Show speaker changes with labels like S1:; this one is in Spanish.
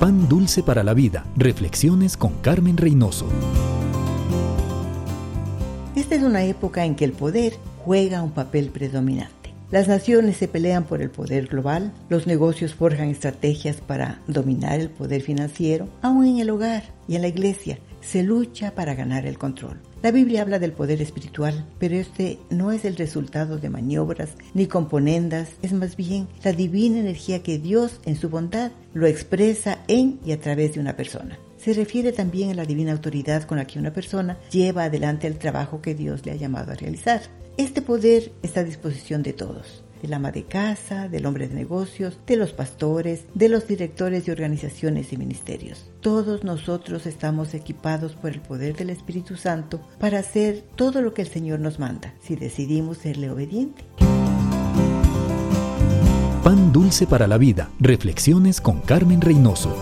S1: Pan dulce para la vida. Reflexiones con Carmen Reynoso.
S2: Esta es una época en que el poder juega un papel predominante. Las naciones se pelean por el poder global, los negocios forjan estrategias para dominar el poder financiero, aún en el hogar y en la iglesia se lucha para ganar el control. La Biblia habla del poder espiritual, pero este no es el resultado de maniobras ni componendas, es más bien la divina energía que Dios en su bondad lo expresa en y a través de una persona. Se refiere también a la divina autoridad con la que una persona lleva adelante el trabajo que Dios le ha llamado a realizar. Este poder está a disposición de todos, del ama de casa, del hombre de negocios, de los pastores, de los directores de organizaciones y ministerios. Todos nosotros estamos equipados por el poder del Espíritu Santo para hacer todo lo que el Señor nos manda, si decidimos serle obediente.
S1: Pan dulce para la vida. Reflexiones con Carmen Reynoso.